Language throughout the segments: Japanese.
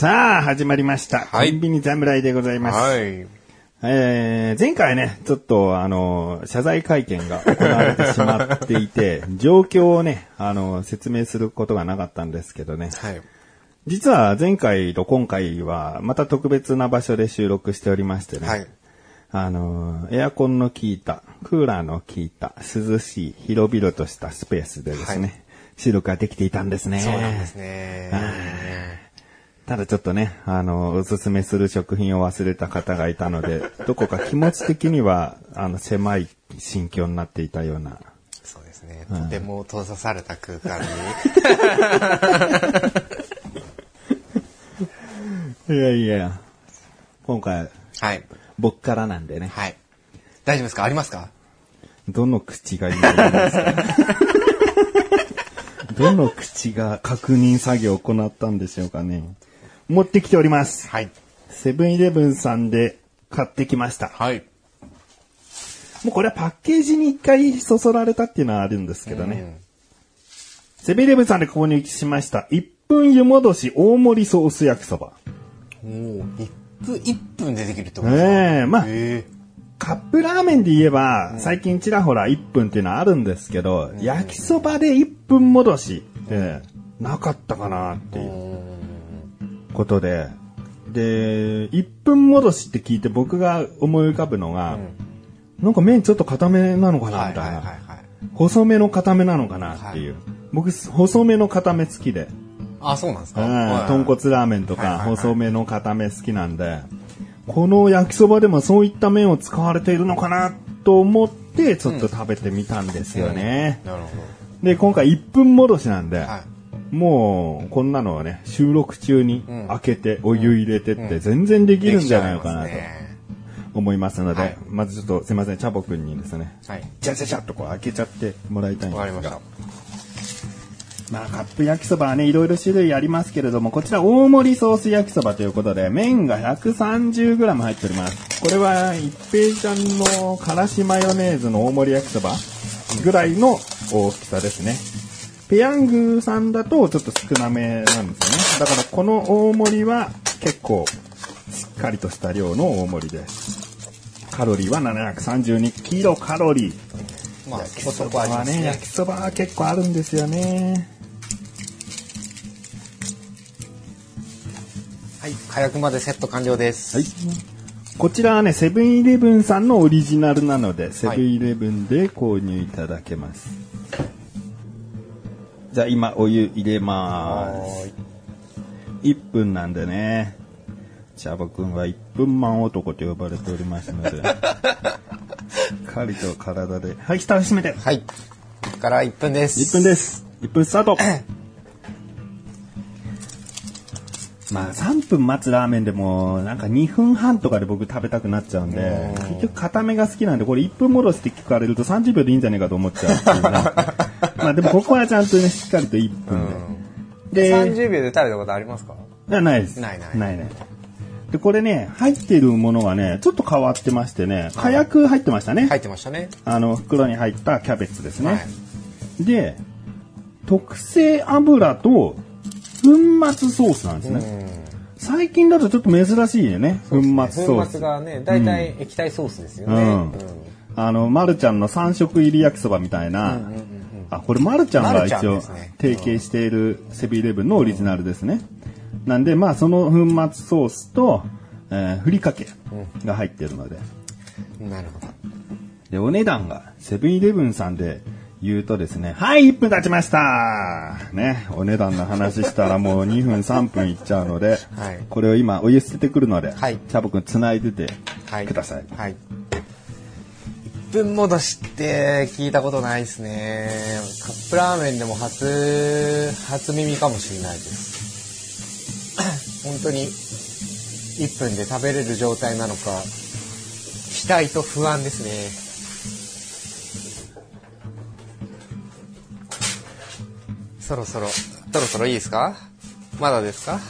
さあ、始まりました。はいコンビニ侍でございます。はい。えー前回ね、ちょっとあの、謝罪会見が行われてしまっていて、状況をね、あの、説明することがなかったんですけどね。はい。実は前回と今回はまた特別な場所で収録しておりましてね。はい。あの、エアコンの効いた、クーラーの効いた、涼しい、広々としたスペースでですね、はい収録ができていたんですね。そうなんですね。ただちょっとね、あの、おすすめする食品を忘れた方がいたので、どこか気持ち的には、あの、狭い心境になっていたような。そうですね。とても閉ざされた空間に。いやいや、今回、はい。僕からなんでね、はい。大丈夫ですか？ありますか？どの口がいいですか？どの口が確認作業を行ったんでしょうかね。持ってきております。はい。セブンイレブンさんで買ってきました。はい。もうこれはパッケージに一回そそられたっていうのはあるんですけどね。セブンイレブンさんで購入しました。1分湯戻し大盛りソース焼きそば。うん。もう、1分、1分でできるってことですか？ええまあ、えカップラーメンで言えば、最近ちらほら1分っていうのはあるんですけど、焼きそばで1分戻しってなかったかなっていうことで、で、1分戻しって聞いて僕が思い浮かぶのが、なんか麺ちょっと固めなのかー。なはいみたいな。はいはいはい。細めの固めなのかなっていう。僕、細めの固め好きで。あ、そうなんですかうんはい豚骨ラーメンとかはいはいはい細めの固め好きなんで、この焼きそばでもそういった麺を使われているのかなと思って、ちょっと食べてみたんですよね。なるほで、今回1分戻しなんで、ど。はい。もう、こんなのはね、収録中にうん開けて、お湯入れてって全然できるんじゃないのかなと思いますので、はいまずちょっとすいません、チャボくんにですね、はい。チャチャチャっとこう開けちゃってもらいたいんですが。わかりました。まあ、カップ焼きそばはね、いろいろ種類ありますけれども、こちら大盛りソース焼きそばということで、麺が 130g 入っております。これは、一平ちゃんのからしマヨネーズの大盛り焼きそばぐらいの大きさですね。ペヤングさんだとちょっと少なめなんですよね。だからこの大盛りは結構しっかりとした量の大盛りです。カロリーは732キロカロリー。まあ、焼きそばはね、焼。きそばは結構あるんですよね。はい。火薬までセット完了です。はい。こちらはね、セブンイレブンさんのオリジナルなので、セブンイレブンで購入いただけます。じゃあ今お湯入れまはす。1分なんでね。チャボくんは1分マン男と呼ばれておりますので。しっかりと体で。はい、蓋を閉めて。はい。ここから1分です。1分です。1分スタート。まあ3分待つラーメンでもなんか2分半とかで僕食べたくなっちゃうんで、結局固めが好きなんで、これ1分戻しって聞かれると30秒でいいんじゃねえかと思っちゃうっていうね まあでもここはちゃんとね、しっかりと1分で。で、30秒で食べたことありますか？いやないです。ないないないない。で、これね、入ってるものがね、ちょっと変わってましてね、火薬入ってましたね。入ってましたね。あの、袋に入ったキャベツですね。はい。で、特製油と粉末ソースなんですね。最近だとちょっと珍しいよね、粉末ソース。粉末がね、大体液体ソースですよね。うんあの、まるちゃんの3色入り焼きそばみたいな、あ、これまるちゃんまるちゃんが一応提携しているセブンイレブンのオリジナルですね。なんで、まあその粉末ソースと、えーふりかけが入ってるので。なるほど。で、お値段がセブンイレブンさんで言うとですね、はい、1分経ちましたね、お値段の話したら もう2分3分いっちゃうので、はいこれを今お湯捨ててくるので、はいチャボくん繋いでてはい。ください。はい。1分戻しって聞いたことないですね。カップラーメンでも初、初耳かもしれないです。本当に1分で食べれる状態なのか、期待と不安ですね。そろそろ、そろそろいいですか？まだですか？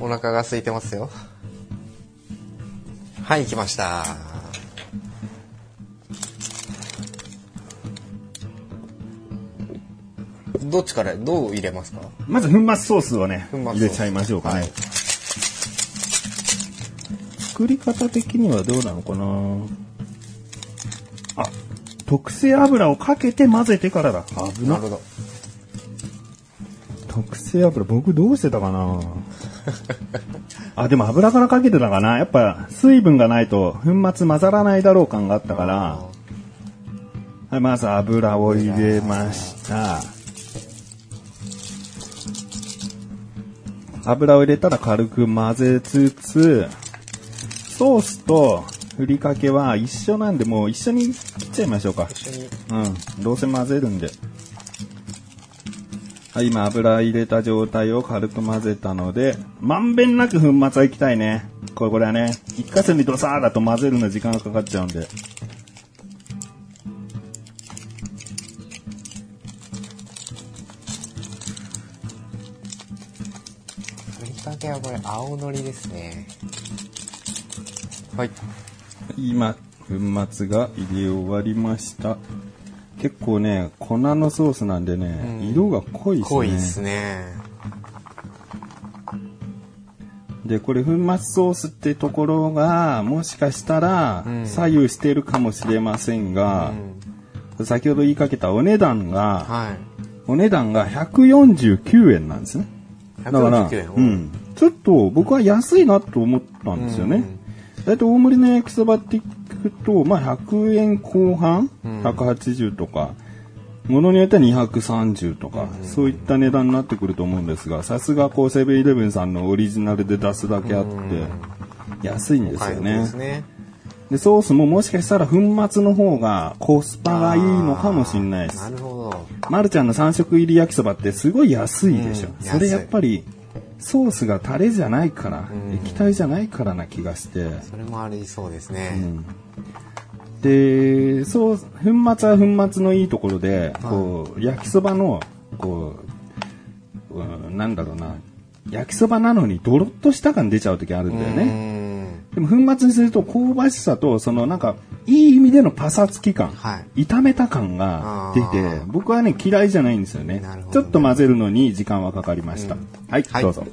お腹が空いてますよ。はい、来ました。どっちから、どう入れますか？まず粉末ソースをね、入れちゃいましょうかね。はい作り方的にはどうなのかな？あ、特製油をかけて混ぜてからだ。危ななる。ほど。特製油、僕どうしてたかな？あ、でも油からかけてたかな？やっぱ水分がないと粉末混ざらないだろう感があったから、はい、まず油を入れました。油を入れたら軽く混ぜつつ、ソースとふりかけは一緒なんで、もう一緒に切っちゃいましょうか。一緒に。うん。どうせ混ぜるんで。はい、今油入れた状態を軽く混ぜたので、まんべんなく粉末はいきたいね。これこれはね、一箇所にドサーだと混ぜるの時間がかかっちゃうんで。はこれ青のりですね。はい。今、粉末が入れ終わりました。結構ね、粉のソースなんでね、うん色が濃いですね。濃いですね。で、これ粉末ソースってところが、もしかしたらうん左右しているかもしれませんが、先ほど言いかけたお値段が、はい。お値段が149円なんですね。だから、149円うん。ちょっと僕は安いなと思ったんですよね。だいたい大盛りの焼きそばって聞くと、まあ100円後半、うん180とか、ものによっては230とか、そういった値段になってくると思うんですが、さすがこうセブンイレブンさんのオリジナルで出すだけあって、安いんですはいよね。ね。で、ソースももしかしたら粉末の方がコスパがいいのかもしれないですな。るほど。まるちゃんの3色入り焼きそばってすごい安いでしょ。うんそれやっぱり、ソースがタレじゃないから、ん液体じゃないからな気がして。それもありそうですうね。んで、そう、粉末は粉末のいいところで、こう、焼きそばの、こう、うんなんだろうな、焼きそばなのにドロッとした感出ちゃう時あるんだよね。ね。でも粉末にすると香ばしさと、そのなんか、いい意味でのパサつき感、はい。炒めた感が出て僕はね、嫌いじゃないんですよねなるほ。どちょっと混ぜるのに時間はかかりました。はい、はいどうぞ。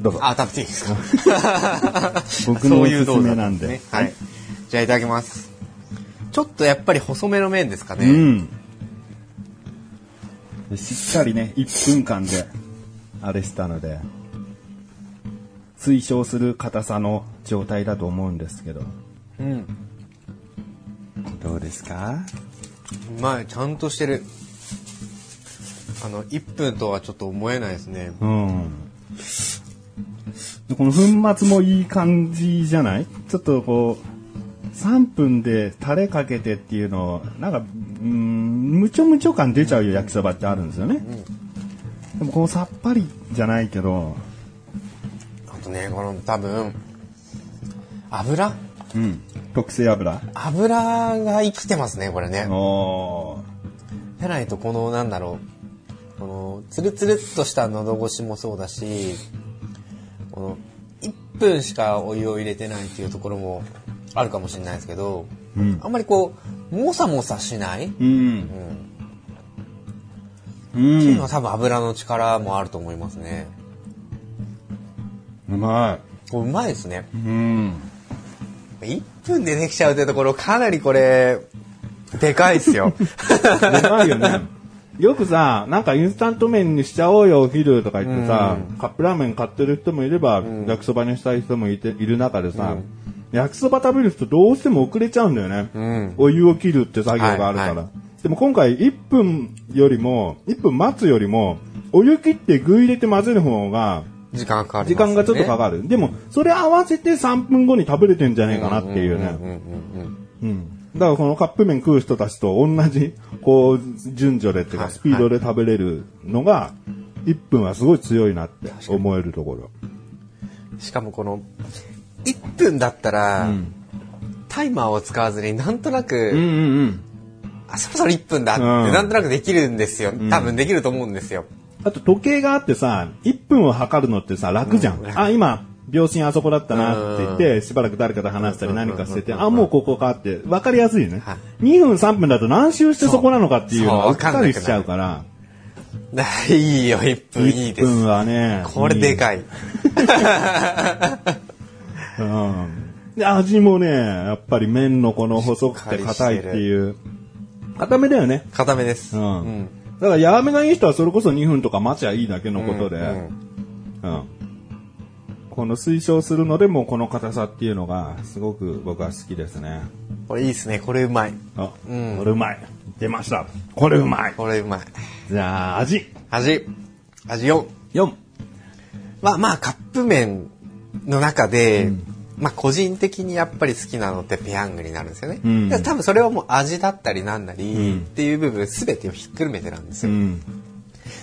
どうぞ。あ、食べていいですか？僕のおすすめなんで。ねはい。じゃあいただきます。ちょっとやっぱり細めの麺ですかね。うん。でしっかりね、1分間で、あれしたので、推奨する硬さの状態だと思うんですけど、うん。どうですか？うまい、ちゃんとしてる。あの、1分とはちょっと思えないですね。うん。でこの粉末もいい感じじゃない？ちょっとこう、3分でタレかけてっていうのを、なんか、うん、むちょむちょ感出ちゃうよ焼きそばってあるんですよね。でもこのさっぱりじゃないけど、あとね、この多分、油？うん。特製油。油が生きてますね、これね。じゃないと、この、なんだろう、この、つるつるっとした喉越しもそうだし、この、1分しかお湯を入れてないっていうところもあるかもしれないですけど、うん。あんまりこう、もさもさしない、う。うんん、う。っていうんのは多分油の力もあると思いますね。うまこれうまいですね。い。うん。1分でできちゃうってところ、かなりこれ、でかいですよ。でかいよね。よくさ、なんかインスタント麺にしちゃおうよ、お昼とか言ってさ、うんカップラーメン買ってる人もいれば、ん焼きそばにしたい人もいている中でさ、うん焼きそば食べる人どうしても遅れちゃうんだよね。うん。お湯を切るって作業があるから。はいはでも今回1分よりも、1分待つよりも、お湯切って具入れて混ぜる方が、時間がかかり時ます、ね。間がちょっとかかる。でも、それ合わせて3分後に食べれてんじゃねえかなっていうね。んうんうんうんうん。だからこのカップ麺食う人たちと同じ、こう、順序でっていうか、はいスピードで食べれるのが、1分はすごい強いなって思えるところ。しかもこの、1分だったら、うんタイマーを使わずになんとなく、うんうんうん。あ、そろそろ1分だって、うんなんとなくできるんですよ。多分できると思うんですよ。あと時計があってさ、1分を測るのってさ、楽じゃん。うんあ、今、秒針あそこだったなって言って、しばらく誰かと話したり何かしてて、あ、もうここかって、分かりやすいねは。2分3分だと何周してそこなのかっていうのがうっわかりしちゃうから、いいよ、1分いい1です。分はね、これでかい。うん。で、味もね、やっぱり麺のこの細くて硬いっていう、硬めだよね。固めです。うん。うんだから、柔めがいい人はそれこそ2分とか待ちゃいいだけのことで、うんうん。この推奨するのでもこの硬さっていうのがすごく僕は好きですね。これいいですね。これうまい。あ、うんこれうまい。出ました。これうまい。これうまい。じゃあ、味。味。味4。4。まあまあ、カップ麺の中で、まあ個人的にやっぱり好きなのってペヤングになるんですよね。うんで多分それはもう味だったりなんなり、うんっていう部分全てをひっくるめてなんですよ。うん。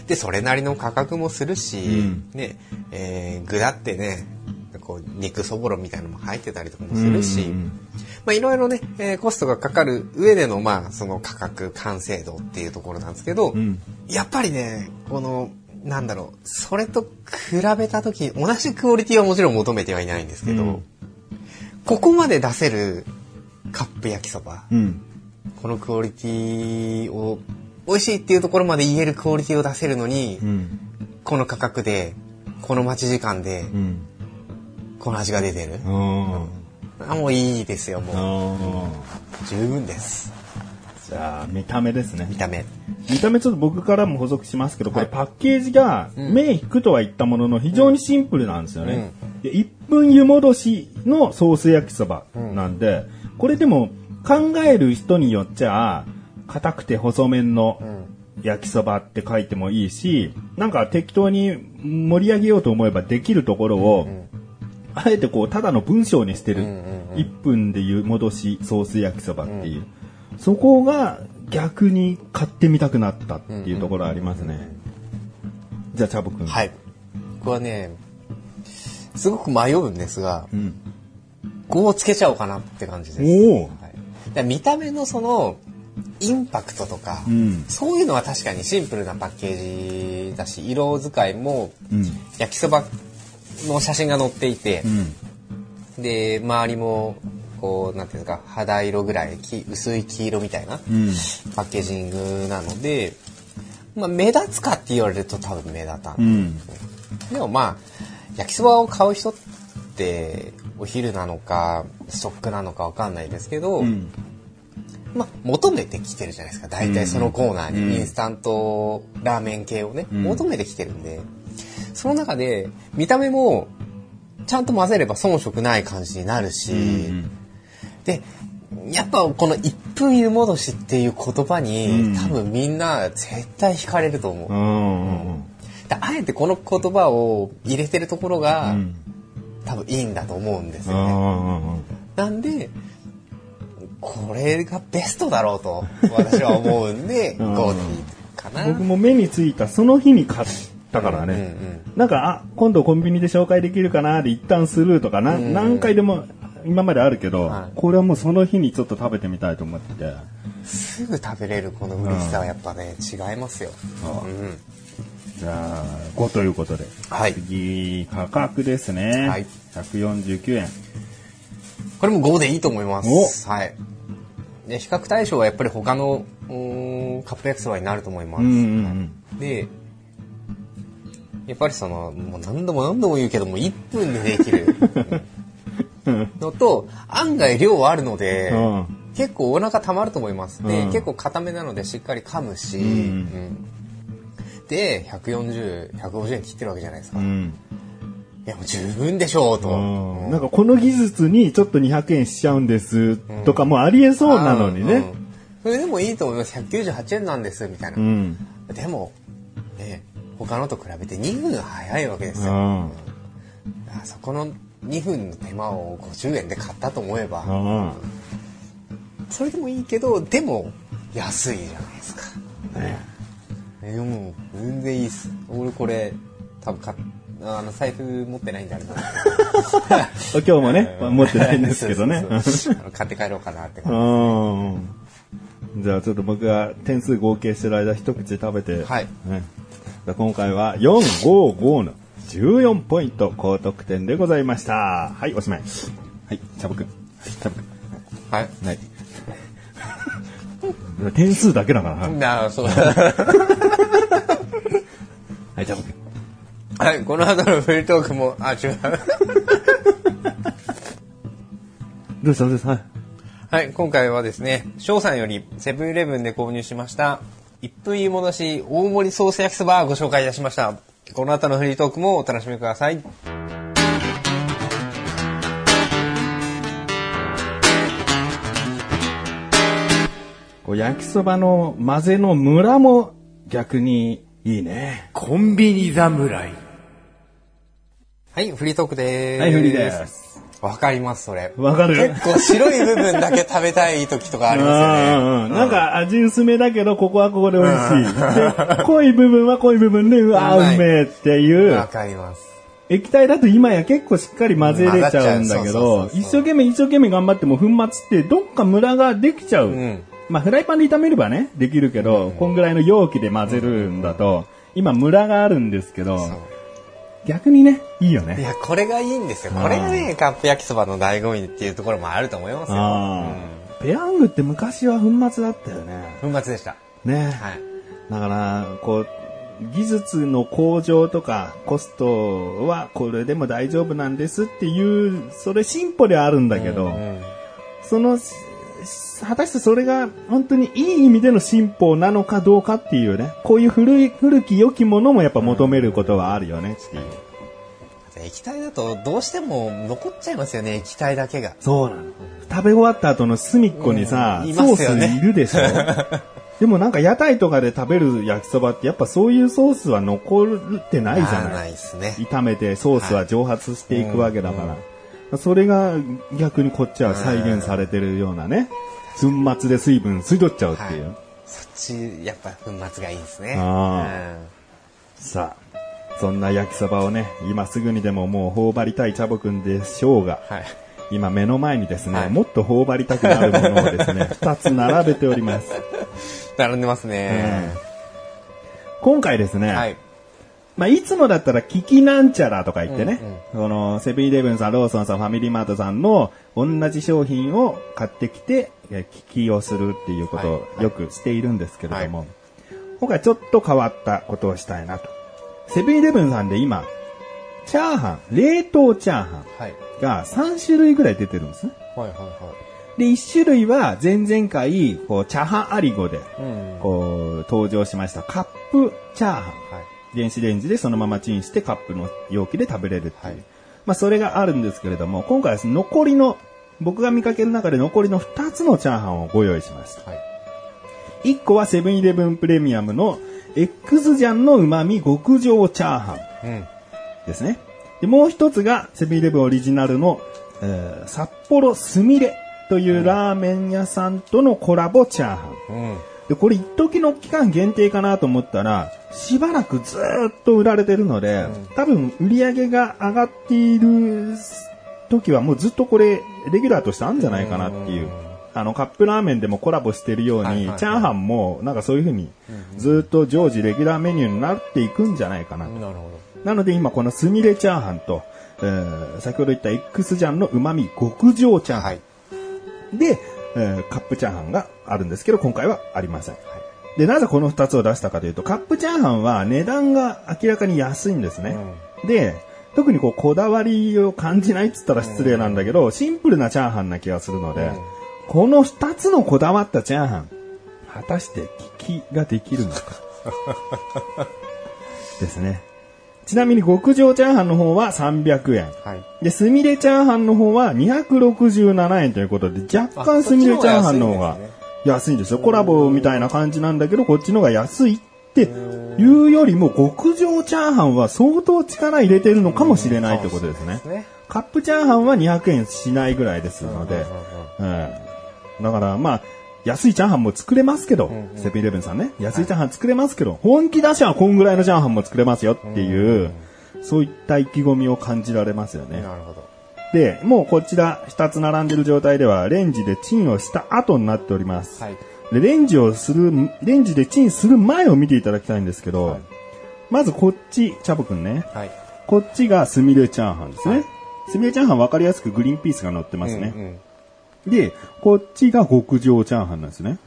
で、それなりの価格もするし、うんね、えー具だってね、こう肉そぼろみたいなのも入ってたりとかもするし、うんまあいろいろね、えーコストがかかる上でのまあその価格完成度っていうところなんですけど、うんやっぱりね、この、なんだろう、それと比べた時同じクオリティはもちろん求めてはいないんですけど、うんここまで出せるカップ焼きそば、うん。このクオリティを、美味しいっていうところまで言えるクオリティを出せるのに、うん。この価格で、この待ち時間で、うん。この味が出てる。うん。あ、もういいですよ、もあう。十分です。じゃあ、見た目ですね見。た目。見た目ちょっと僕からも補足しますけど、これはいパッケージがうん目引くとは言ったものの非常にシンプルなんですよね。で1分湯戻しのソース焼きそばなんで、これでも考える人によっちゃ、硬くて細麺のうん。焼きそばって書いてもいいし、なんか適当に盛り上げようと思えばできるところを、あえてこう、ただの文章にしてる。うんうんうん1分で湯戻しソース焼きそばっていう。そこが逆に買ってみたくなったっていうところありますね。じゃあ、チャボくん。はい。これはね、すごく迷うんですが、うん。5をつけちゃおうかなって感じです。おお。はい、で見た目のその、インパクトとか、うん。そういうのは確かにシンプルなパッケージだし、色使いもうん。焼きそばの写真が載っていてう、ん。で、周りも、こう、なんていうんですか、肌色ぐらい、き薄い黄色みたいなうん。パッケージングなので、まあ、目立つかって言われると多分目立たん。うん。でもまあ、焼きそばを買う人って、お昼なのか、ストックなのかわかんないですけど、うん。まあ、求めてきてるじゃないですか。大体そのコーナーうんにインスタントラーメン系をね、うん求めてきてるんで、その中で見た目もちゃんと混ぜれば遜色ない感じになるし、うん。で、やっぱこの1分湯戻しっていう言葉に、うん多分みんな絶対惹かれると思う。うん。であえてこの言葉を入れてるところが、うん。多分いいんだと思うんですうよね。ん。なんで、これがベストだろうと私は思うんで、うん5でいいかな。僕も目についたその日に買ったからね。うんうんなんか、あ、今度コンビニで紹介できるかなで一旦スルーとかな、うん何回でも今まであるけど、はいこれはもうその日にちょっと食べてみたいと思ってて。すぐ食べれるこの嬉しさはやっぱね、違いますよ。そううんじゃあ、5ということで。はい次、価格ですね。はい149円。これも5でいいと思います。おはい。で、比較対象はやっぱり他のカップ焼きそばになると思います。うんうんで、やっぱりその、もう何度も何度も言うけども、1分でできるうん。のと、案外量あるので、うん結構お腹溜まると思います。で、うん結構固めなのでしっかり噛むし、で、140、150円切ってるわけじゃないですか。いうん。や、もう十分でしょうと。なんかこの技術にちょっと200円しちゃうんですとかもありえそうなのにね。それでもいいと思います。198円なんです、みたいな。うん。でも、ね、他のと比べて2分早いわけですよ。うん。あそこの2分の手間を50円で買ったと思えば、うん。それでもいいけど、でも安いじゃないですか。えー、もう、全然いいっす。俺これ、多分かあの、財布持ってないんであれなんです今日もね、持ってないんですけどね。そうそう買って帰ろうかなって感うん。じゃあちょっと僕が点数合計してる間一口食べて、はいね今回は4、5、5の14ポイント高得点でございました。はい、おしまい。はい、チャボくん。はい、チャボくん。じ。はい。はい。点数だけだからな。なあ、そう。はい、チャボくん。はい、この後のフリートークも、あ、違う。どうした？どうした？はい。はい、今回はですね、翔さんよりセブンイレブンで購入しました、1分湯戻し大盛りソース焼きそばをご紹介いたしました。この後のフリートークもお楽しみください。こう焼きそばの混ぜのムラも逆にいいね。コンビニ侍。はい、フリートークでーす。はい、フリーです。わかります、それ。わかる？結構白い部分だけ食べたい時とかありますよね。うんなんか味薄めだけど、ここはここで美味しい。で 濃い部分は濃い部分で、うわうめえっていうわ。かります。液体だと今や結構しっかり混ぜれちゃうんだけど、一生懸命一生懸命頑張っても粉末ってどっかムラができちゃう。んまあフライパンで炒めればね、できるけど、こんぐらいの容器で混ぜるんだと、今ムラがあるんですけど、逆にね、いいよね。いや、これがいいんですよ。これがね、カップ焼きそばの醍醐味っていうところもあると思いますよ。あーペヤングって昔は粉末だったよね。うん粉末でした。ね。はい。だから、こう、技術の向上とかコストはこれでも大丈夫なんですっていう、それ進歩ではあるんだけど、うんその、し果たしてそれが本当にいい意味での進歩なのかどうかっていうね、こういう古い、古き良きものもやっぱ求めることはあるよねっていう。液体だとどうしても残っちゃいますよね、液体だけが。そうなの。食べ終わった後の隅っこにさ、うんいソースますよねいるでしょ でもなんか屋台とかで食べる焼きそばってやっぱそういうソースは残ってないじゃあーなないいですね。炒めてソースは蒸発していくわけだから。それが逆にこっちは再現されてるようなね。粉末で水分吸い取っちゃうっていう。はいそっち、やっぱ粉末がいいですね。あさあ、そんな焼きそばをね、今すぐにでももう頬張りたいチャボくんでしょうが、うんはい。今目の前にですね、はいもっと頬張りたくなるものをですね、二つ並べております。並んでますね。今回ですね、はい。まあ、いつもだったら、キキなんちゃらとか言ってね、うんこの、セブンイレブンさん、ローソンさん、ファミリーマートさんの同じ商品を買ってきて、え聞きをするっていうことをよくしているんですけれども、今回ちょっと変わったことをしたいなと。セブンイレブンさんで今、チャーハン、冷凍チャーハンはい。が3種類ぐらい出てるんですね。はいはいはで、1種類は前々回、こう、チャーハンアリゴで、い。うん。こう、登場しましたカップチャーハン。はい。電子レンジでそのままチンしてカップの容器で食べれるっていう。はいまあそれがあるんですけれども、今回は残りの、僕が見かける中で残りの2つのチャーハンをご用意しました。はい。1個はセブンイレブンプレミアムの X ジャンの旨味極上チャーハンうん。ですね。で、もう一つがセブンイレブンオリジナルの、えー札幌すみれというラーメン屋さんとのコラボチャーハン。うん。で、これ一時の期間限定かなと思ったら、しばらくずーっと売られてるので、多分売り上げが上がっている時はもうずっとこれ、レギュラーとしてあるんじゃないかなっていう。あの、カップラーメンでもコラボしてるように、はいはいはいチャーハンもなんかそういう風に、ずーっと常時レギュラーメニューになっていくんじゃないかなと。なるほなので今このスミレチャーハンと、えー先ほど言った X ジャンの旨味極上チャーど。ハン。はい。で、えーカップチャーハンがあるんですけど、今回はありません。で、なぜこの二つを出したかというと、カップチャーハンは値段が明らかに安いんですね。で、特にこう、こだわりを感じないって言ったら失礼なんだけど、シンプルなチャーハンな気がするので、この二つのこだわったチャーハン、果たして聞きができるのか？ですね。ちなみに極上チャーハンの方は300円。はい。で、スミレチャーハンの方は267円ということで、若干スミレチャーハンの方が安いんですよ。コラボみたいな感じなんだけど、こっちの方が安いっていうよりも、極上チャーハンは相当力入れてるのかもしれないってことですね。ね。カップチャーハンは200円しないぐらいですので、うんだからまあ、安いチャーハンも作れますけど、セブンイレブンさんね、安いチャーハン作れますけど、本気出しはこんぐらいのチャーハンも作れますよっていう、そういった意気込みを感じられますよね。なるほど。で、もうこちら2つ並んでる状態では、レンジでチンをした後になっております。はい。で、レンジをする、レンジでチンする前を見ていただきたいんですけど、はいまずこっち、チャボくんね。はい。こっちがスミレチャーハンですね。スミレチャーハン分かりやすくグリーンピースが乗ってますね。うんで、こっちが極上チャーハンなんですね。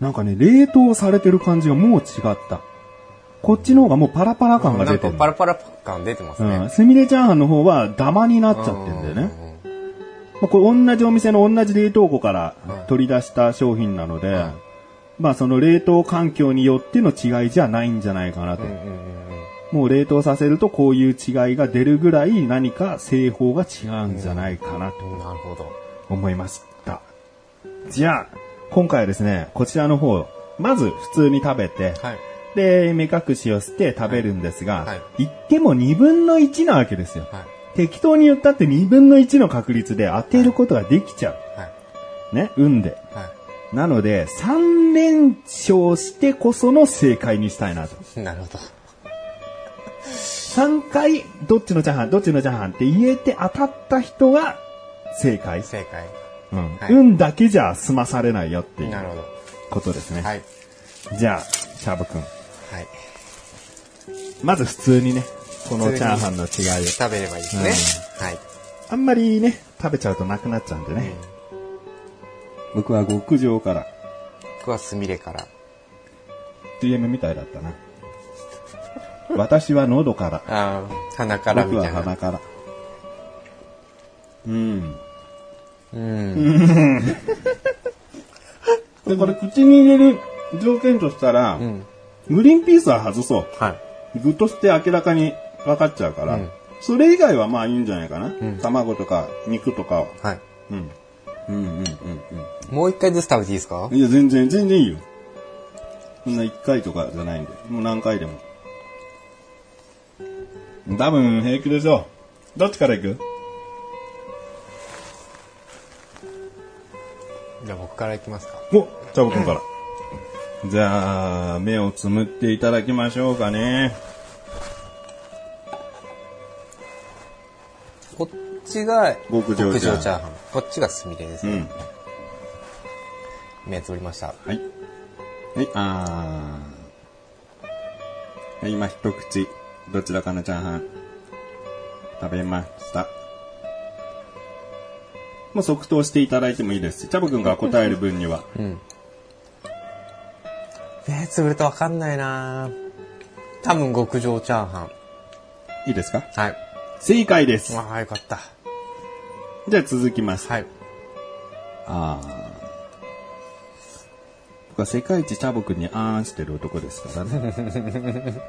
なんかね、冷凍されてる感じがもう違った。こっちの方がもうパラパラ感が出てる。パラパラ感出てますね。うん。スミレチャーハンの方はダマになっちゃってんだよね。まあ、これ同じお店の同じ冷凍庫から取り出した商品なので、まあその冷凍環境によっての違いじゃないんじゃないかなと。もう冷凍させるとこういう違いが出るぐらい何か製法が違うんじゃないかなとうん。なるほど。思いました。じゃあ、今回はですね、こちらの方、まず普通に食べて、はい。で、目隠しをして食べるんですが、はい言っても2分の1なわけですよ。はい。適当に言ったって2分の1の確率で当てることができちゃう。はい。ね、運で。はなので、3連勝してこその正解にしたいなと。い。なるほど。3回、どっちのチャーハン、どっちのチャーハンって言えて当たった人が正解。正解。うんはい運だけじゃ済まされないよっていうなるほど。ことですね。はい。じゃあ、シャーブ君。はい。まず普通にね、このチャーハンの違いを。食べればいいですね。はい。あんまりね、食べちゃうとなくなっちゃうんでね。僕は極上から。僕はスミレから。DM みたいだったな。私は喉から。ああ、鼻からみ僕たな。はい鼻から。うん。うん。で、これ口に入れる条件としたら、うん。グリーンピースは外そう。はい。具として明らかに分かっちゃうから、うんそれ以外はまあいいんじゃないかな。ん卵とか肉とかは。はい。うん。うんうんうんもう一回ずつ食べていいですか？うん。いや、全然、全然いいよ。そんな一回とかじゃないんで。もう何回でも。多分平気でしょう。どっちから行く？からいきますか。お、ボから。じゃあ、目をつむっていただきましょうかね。こっちが極上チャーハン。こっちがスミレですね。うん。目つぶりました。はい。はい、あー。はい、今一口、どちらかのチャーハン、食べました。もう即答していただいてもいいですし、チャボくんが答える分には。うん。目つぶるとわかんないな多分極上チャーハン。いいですか？はい。正解です。ああ、よかった。じゃあ続きます。はい。あー。僕は世界一チャボくんにあーんしてる男ですからね。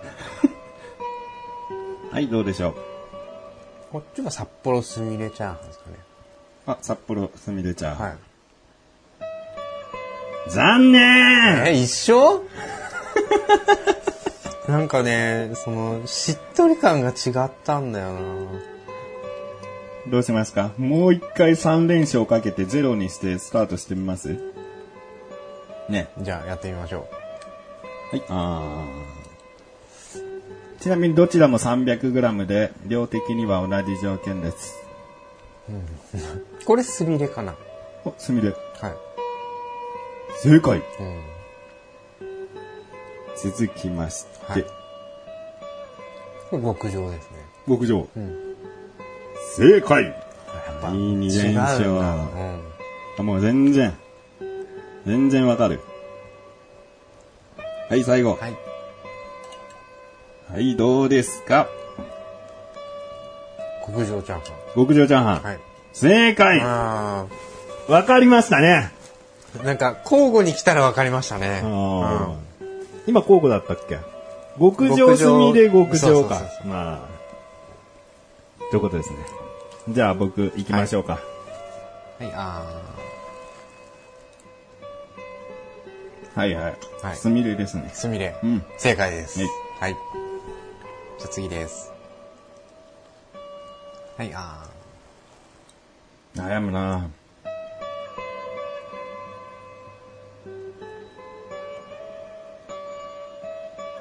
はい、どうでしょう？こっちが札幌スミレチャーハンですかね。あ、札幌すみれチャーハン。はい。残念え、一緒？なんかね、その、しっとり感が違ったんだよなどうしますか？もう一回3連勝かけてゼロにしてスタートしてみます？ね。じゃあやってみましょはい。あーちなみにどちらも 300g で、量的には同じ条件です。う。これスミレかなお、すみれ。はい。正解うん。続きまして、はいこれ極上ですね。極上。うん。正解いい二違うんだ連勝うん。あもう全然、全然わかる。はい、最後。はい。はい、どうですか？極上チャーハ極上チャーハン。ン。はい。正解あわかりましたね。あ、なんか交互に来たら分かりましたね。あーうん今交互だったっけ？極上すみれ極上か。まあ。ということですね。じゃあ僕行きましょうか。はい、あはい、はい、はいすみれですねあ、。すみれ。うん。正解です。はいはい。じゃあ次です。はい、あ悩むな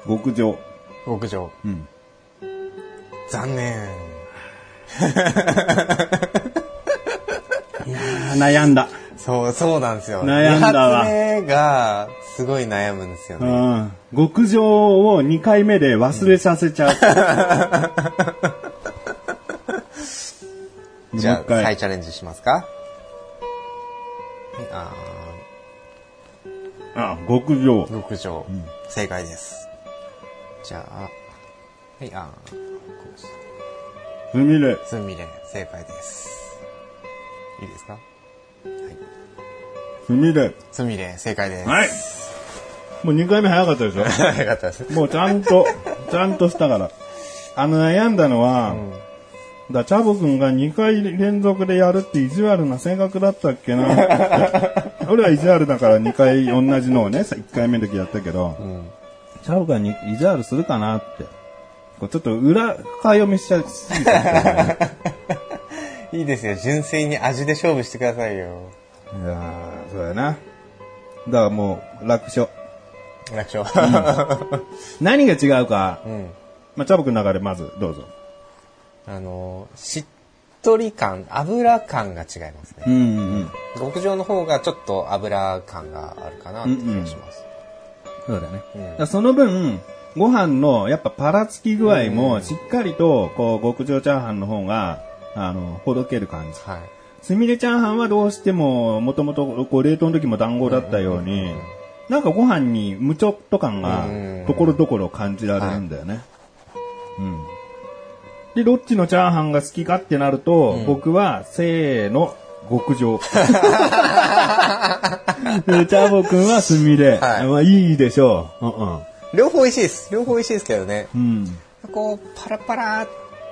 極上。極上。うん。残念。いや悩んだ。そう、そうなんですよ。悩んだわ。2が、すごい悩むんですよね。うん。極上を2回目で忘れさせちゃう。う んじゃあ、再チャレンジしますか？はい、ああ、極上ー。極上、正解です。じゃあ、はい、あー、すみれ。すみれ、正解です。いいですか？すみれ。すみれ、正解です。はい。もう2回目早かったでしょ？よかったです。もうちゃんと、ちゃんとしたから。あの悩んだのは、だチャボくんが2回連続でやるって意地悪な性格だったっけな。俺は意地悪だから2回同じのをね、1回目の時やったけど、んチャボくんに意地悪するかなって。こうちょっと裏、深読みしちゃいすぎたんだよね。いいですよ。純粋に味で勝負してくださいよ。いやー、そうやな。だからもう、楽勝。楽勝。何が違うか、うん。まあ、チャボくんの中でまずどうぞ。あの、しっとり感、油感が違いますね。うんうんうん。極上の方がちょっと油感があるかなって気がします。そうだね。うんその分、ご飯のやっぱパラつき具合もしっかりと、こう、極上チャーハンの方が、あの、ほどける感じ。はい。すみれチャーハンはどうしても、もともと、こう、冷凍の時も団子だったように、なんかご飯に無ちょっと感がうん、ところどころ感じられるんだよね。うん。で、どっちのチャーハンが好きかってなると、僕は、せーの、極上。でチャボくんはすみれ。はいまあいいでしょう。うんうん。両方美味しいです。両方美味しいですけどね。うん。こう、パラパラっ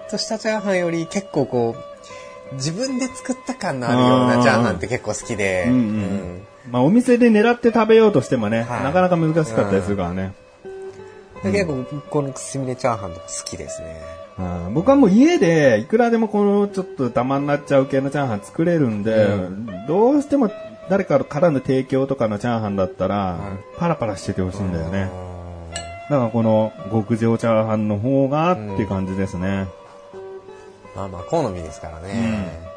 としたチャーハンより結構こう、自分で作った感のあるようあーなチャーハンって結構好きで。うんうんまあお店で狙って食べようとしてもね、はいなかなか難しかったりするからね。で結構、このすみれチャーハンとか好きですね。うん僕はもう家でいくらでもこのちょっとダマになっちゃう系のチャーハン作れるんで、うどうしても誰かからの提供とかのチャーハンだったら、はいパラパラしててほしいんだよね。うんだからこの極上チャーハンの方がって感じですね。まあまあ、好みですからね。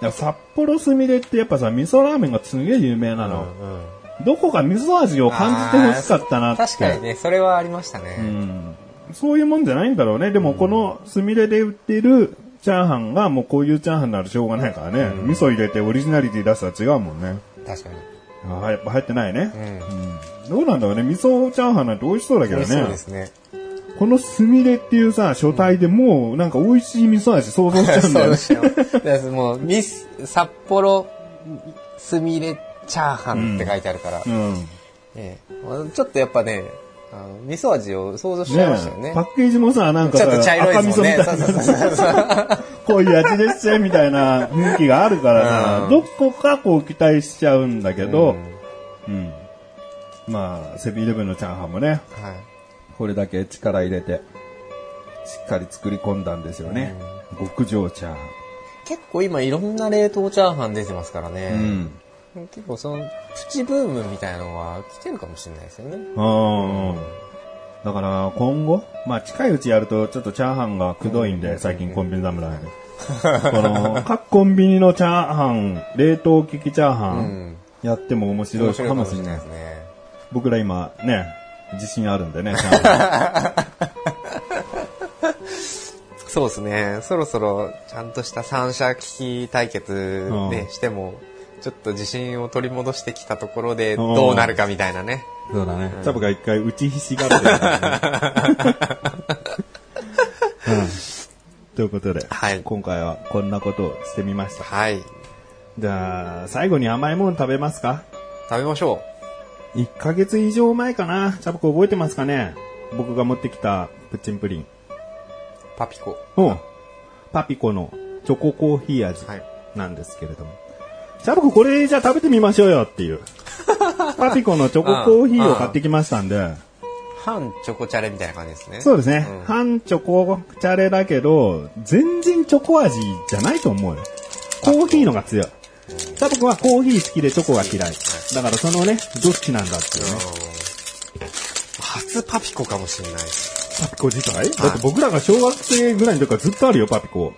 いや札幌すみれってやっぱさ、味噌ラーメンがすげえ有名なの。うんうんどこか味噌味を感じてほしかったなって。確かにね、それはありましたね。うんそういうもんじゃないんだろうね。でもこのすみれで売ってるチャーハンがもうこういうチャーハンならしょうがないからね。味噌入れてオリジナリティ出したら違うもんね。確かに。ああ、やっぱ入ってないねう。ん。どうなんだろうね。味噌チャーハンなんて美味しそうだけど美味しそうね。ですね。このすみれっていうさ、書体でもうなんか美味しい味噌味想像しちゃうんだよね。そうですよ。もう、ミス、札幌、すみれチャーハンって書いてあるから、うん。ねええちょっとやっぱね、あの味噌味を想像しちゃいましたよね。パッケージもさ、なんかさちょっと茶色い赤味ですもんね。噌みたいなそうそうそうそう。こういう味ですよみたいな雰囲気があるからさ、うんどこかこう期待しちゃうんだけど、うん。まあ、セブンイレブンのチャーハンもね、はい。これだけ力入れて、しっかり作り込んだんですよね。極上チャーハ結構今いろんな冷凍チャーハン出てますからね。ン。結構その、プチブームみたいなのは来てるかもしれないですよね。うん。うん。だから今後、まあ近いうちやるとちょっとチャーハンがくどいんで、最近コンビニ侍で。この、各コンビニのチャーハン、冷凍機器チャーハうン、ん。やっても面白いかかもしれないいで。すね。僕ら今ね、自信あるんでね、チャーハそうですね。そろそろちゃんとした三者機器対決ね、うんしても、ちょっと自信を取り戻してきたところでうんどうなるかみたいなね。ン。そうだね。チャブが一回打ちひしがってるからね、うんということで、はい今回はこんなことをしてみました。はい。じゃあ、最後に甘いもの食べますか？食べましょ ?1 ヶ月以上前かな？チャブコ覚えてますかね？僕が持ってきたプッチンプリン。う。パピコ。うん。パピコのチョココーヒー味はい。なんですけれども。チャブコこれじゃあ食べてみましょうよっていう。パピコのチョココーヒーを買ってきましたんで。半チョコチャレみたいな感じですね。そうですね。うん半チョコチャレだけど、全然チョコ味じゃないと思うよ。コーヒーのが強い。チャボコはコーヒー好きでチョコが嫌い。だからそのね、どっちなんだっていうね。初パピコかもしれない。パピコ自体？だって僕らが小学生ぐらいの時からずっとあるよ、パピコ。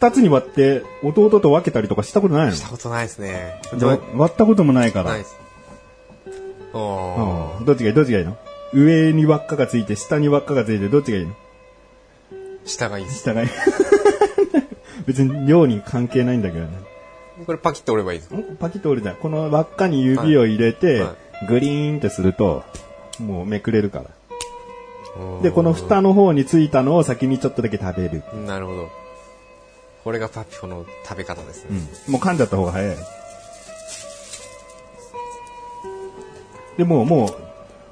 二つに割って、弟と分けたりとかしたことないの？したことないですね。じゃあ割ったこともないから。ないです。おーうんどっちがいい？どっちがいいの？上に輪っかがついて、下に輪っかがついて、どっちがいいの？下がいいです。下がいい。別に量に関係ないんだけどね。これパキッと折ればいいです。んパキッと折れた。この輪っかに指を入れて、グリーンってすると、もうめくれるから。で、この蓋の方についたのを先にちょっとだけ食べる。なるほど。これがパピコの食べ方ですね。もう噛んじゃった方が早い。で、もう、も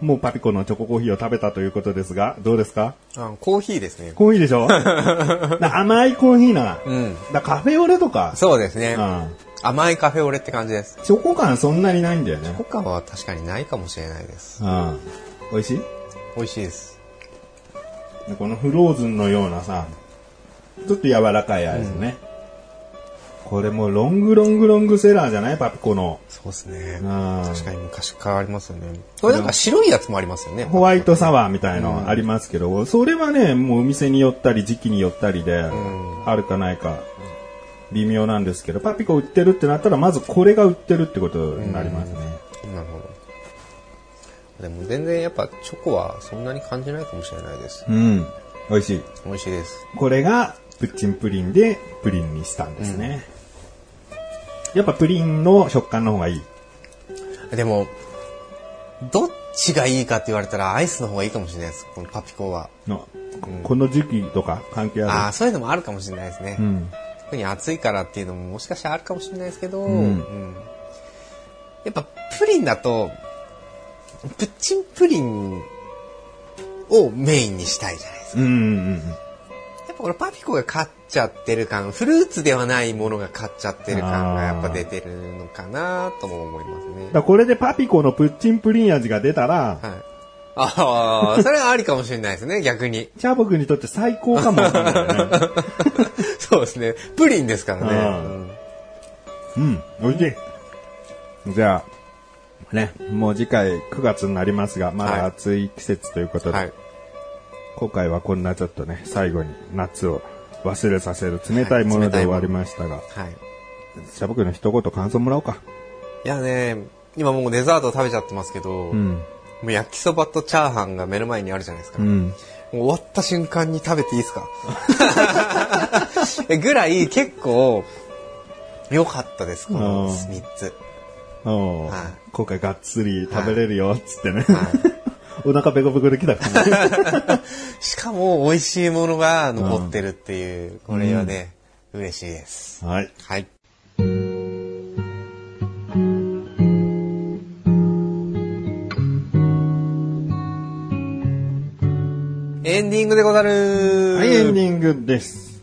う、もうパピコのチョココーヒーを食べたということですが、どうですか？あコーヒーですね。コーヒーでしょ？だ甘いコーヒーな。うん。だカフェオレとか、そうですね。うん甘いカフェオレって感じです。チョコ感そんなにないんだよね。他は確かにないかもしれないです。うん。美味しい？美味しいです。でこのフローズンのようなさ、ちょっと柔らかいアイスね。これもうロングロングロングセラーじゃない？パピコの。そうですね。うん確かに昔からありますよね。これなんか白いやつもありますよね。ホワイトサワーみたいのありますけど、それはね、もうお店によったり時期によったりで、んあるかないか、微妙なんですけど、パピコ売ってるってなったら、まずこれが売ってるってことになりますね。なるほど。でも全然やっぱチョコはそんなに感じないかもしれないです。うん。美味しい。美味しいです。これがプッチンプリンでプリンにしたんですね。やっぱプリンの食感の方がいい。でも、どっちがいいかって言われたらアイスの方がいいかもしれないです。このパピコは。のこの時期とか関係ある？ああ、そういうのもあるかもしれないですね。うん。特に暑いからっていうのももしかしたらあるかもしれないですけど、んうんやっぱプリンだと、プッチンプリンをメインにしたいじゃないですか。うんうんやっぱこれパピコが勝っちゃってる感、フルーツではないものが勝っちゃってる感がやっぱ出てるのかなとも思いますねだこれでパピコのプッチンプリン味が出たら、はい。ああ、それはありかもしれないですね、逆に。チャボくんにとって最高かもね。そうですね。プリンですからね。うんうん、美味しい。じゃあ、ね、もう次回9月になりますが、まだ暑い季節ということで、はい。今回はこんなちょっとね、最後に夏を忘れさせる冷たいもので終わりましたが、はい。チャボくんの一言感想もらおうか。いやね、今もうデザート食べちゃってますけど、うん。もう焼きそばとチャーハンが目の前にあるじゃないですか。うん。終わった瞬間に食べていいですか？え ぐらい結構良かったです、このうん3つ。はい今回がっつり食べれるよ、つってね。はお腹ペコペコできたからね。しかも美味しいものが残ってるっていう、これはね、嬉しいです。はい。はい。エンディングでござるはい、エンディングです。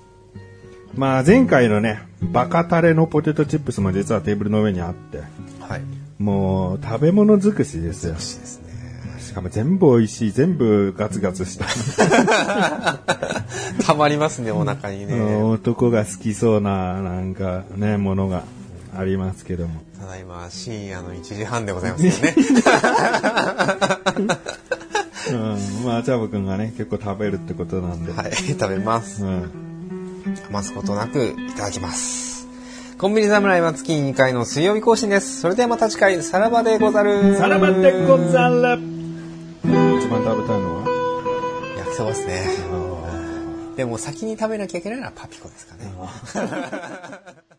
まあ前回のね、バカタレのポテトチップスも実はテーブルの上にあって、はい。もう食べ物尽くしですよ。美味しいですね。しかも全部美味しい、全部ガツガツした。たまりますね、お腹にね。男が好きそうな、なんかね、ものがありますけども。ただいま深夜の1時半でございますよね。うん、まあ、チャボくんがね、結構食べるってことなんで。はい、食べます。うん。余すことなくいただきます。コンビニ侍は月2回の水曜日更新です。それではまた次回、さらばでござる。さらばでござる食べたいのは？焼きそばですね。でも先に食べなきゃいけないのはパピコですかね。